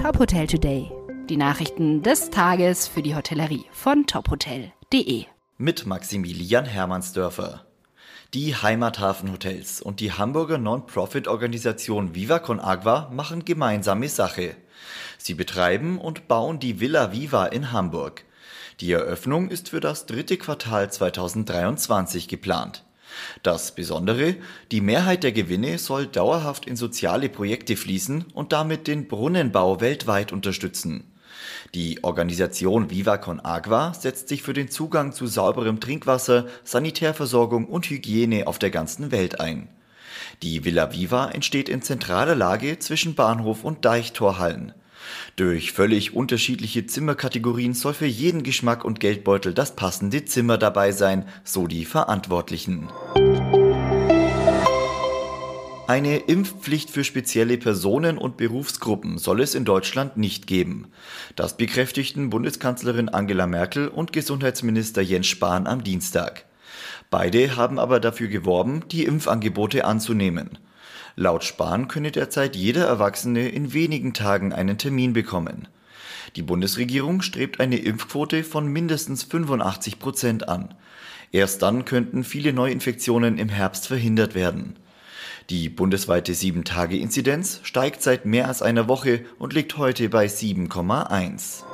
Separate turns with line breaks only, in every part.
Top Hotel Today. Die Nachrichten des Tages für die Hotellerie von tophotel.de.
Mit Maximilian Hermannsdörfer. Die Heimathafenhotels und die Hamburger Non-Profit-Organisation Viva Con Agua machen gemeinsame Sache. Sie betreiben und bauen die Villa Viva in Hamburg. Die Eröffnung ist für das dritte Quartal 2023 geplant. Das Besondere, die Mehrheit der Gewinne soll dauerhaft in soziale Projekte fließen und damit den Brunnenbau weltweit unterstützen. Die Organisation Viva Con Agua setzt sich für den Zugang zu sauberem Trinkwasser, Sanitärversorgung und Hygiene auf der ganzen Welt ein. Die Villa Viva entsteht in zentraler Lage zwischen Bahnhof und Deichtorhallen. Durch völlig unterschiedliche Zimmerkategorien soll für jeden Geschmack und Geldbeutel das passende Zimmer dabei sein, so die Verantwortlichen. Eine Impfpflicht für spezielle Personen und Berufsgruppen soll es in Deutschland nicht geben. Das bekräftigten Bundeskanzlerin Angela Merkel und Gesundheitsminister Jens Spahn am Dienstag. Beide haben aber dafür geworben, die Impfangebote anzunehmen. Laut Spahn könne derzeit jeder Erwachsene in wenigen Tagen einen Termin bekommen. Die Bundesregierung strebt eine Impfquote von mindestens 85 Prozent an. Erst dann könnten viele Neuinfektionen im Herbst verhindert werden. Die bundesweite 7-Tage-Inzidenz steigt seit mehr als einer Woche und liegt heute bei 7,1.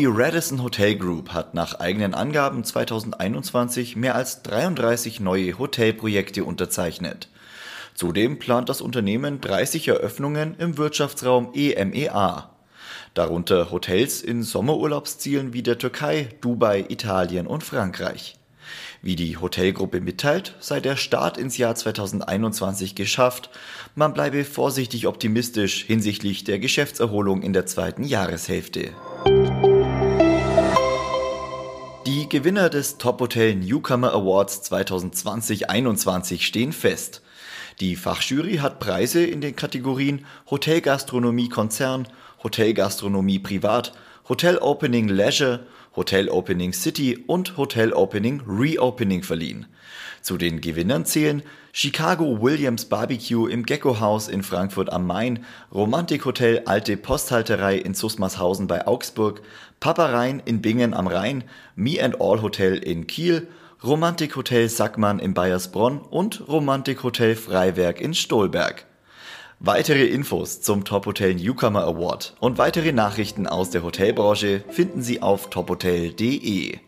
Die Radisson Hotel Group hat nach eigenen Angaben 2021 mehr als 33 neue Hotelprojekte unterzeichnet. Zudem plant das Unternehmen 30 Eröffnungen im Wirtschaftsraum EMEA. Darunter Hotels in Sommerurlaubszielen wie der Türkei, Dubai, Italien und Frankreich. Wie die Hotelgruppe mitteilt, sei der Start ins Jahr 2021 geschafft. Man bleibe vorsichtig optimistisch hinsichtlich der Geschäftserholung in der zweiten Jahreshälfte. Gewinner des Top Hotel Newcomer Awards 2020-21 stehen fest. Die Fachjury hat Preise in den Kategorien Hotelgastronomie Konzern, Hotelgastronomie Privat, Hotel Opening Leisure, Hotel Opening City und Hotel Opening Reopening verliehen. Zu den Gewinnern zählen Chicago Williams Barbecue im Gecko House in Frankfurt am Main, Romantik Hotel Alte Posthalterei in Susmarshausen bei Augsburg, Papa Rhein in Bingen am Rhein, Me and All Hotel in Kiel, Romantik Hotel Sackmann in Bayersbronn und Romantik Hotel Freiwerk in Stolberg. Weitere Infos zum Top Hotel Newcomer Award und weitere Nachrichten aus der Hotelbranche finden Sie auf tophotel.de.